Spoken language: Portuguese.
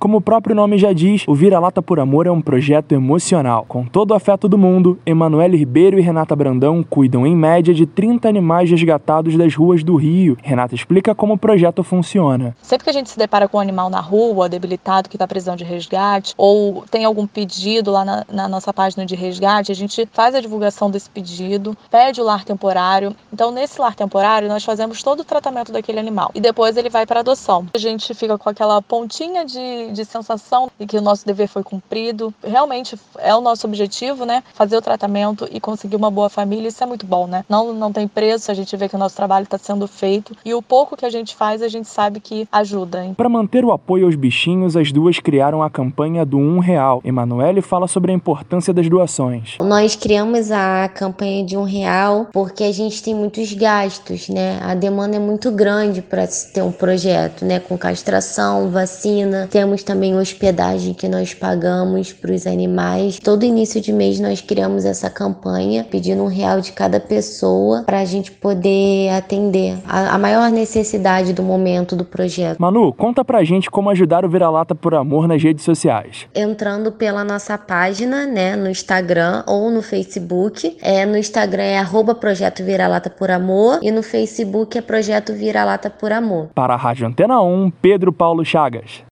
Como o próprio nome já diz, o Vira-Lata por Amor é um projeto emocional. Com todo o afeto do mundo, Emanuele Ribeiro e Renata Brandão cuidam em média de 30 animais resgatados das ruas do Rio. Renata explica como o projeto funciona. Sempre que a gente se depara com um animal na rua, debilitado, que está precisando de resgate, ou tem algum pedido lá na, na nossa página de resgate, a gente faz a divulgação desse pedido, pede o lar temporário. Então, nesse lar temporário, nós fazemos todo o tratamento daquele animal. E depois ele vai para adoção. A gente fica com aquela pontinha de de, sensação de que o nosso dever foi cumprido. Realmente é o nosso objetivo, né? Fazer o tratamento e conseguir uma boa família, isso é muito bom, né? Não, não tem preço, a gente vê que o nosso trabalho está sendo feito e o pouco que a gente faz, a gente sabe que ajuda. Para manter o apoio aos bichinhos, as duas criaram a campanha do Um Real. Emanuele fala sobre a importância das doações. Nós criamos a campanha de Um Real porque a gente tem muitos gastos, né? A demanda é muito grande para ter um projeto, né? Com castração, vacina, temos temos também hospedagem que nós pagamos para os animais. Todo início de mês nós criamos essa campanha pedindo um real de cada pessoa para a gente poder atender a, a, maior necessidade do momento do projeto. Manu, conta pra gente como ajudar o Vira-Lata por Amor nas redes sociais. Entrando pela nossa página, né, no Instagram ou no Facebook. É, no Instagram é arroba Projeto Vira-Lata por Amor e no Facebook é Projeto Vira-Lata por Amor. Para a Rádio Antena 1, Pedro Paulo Chagas.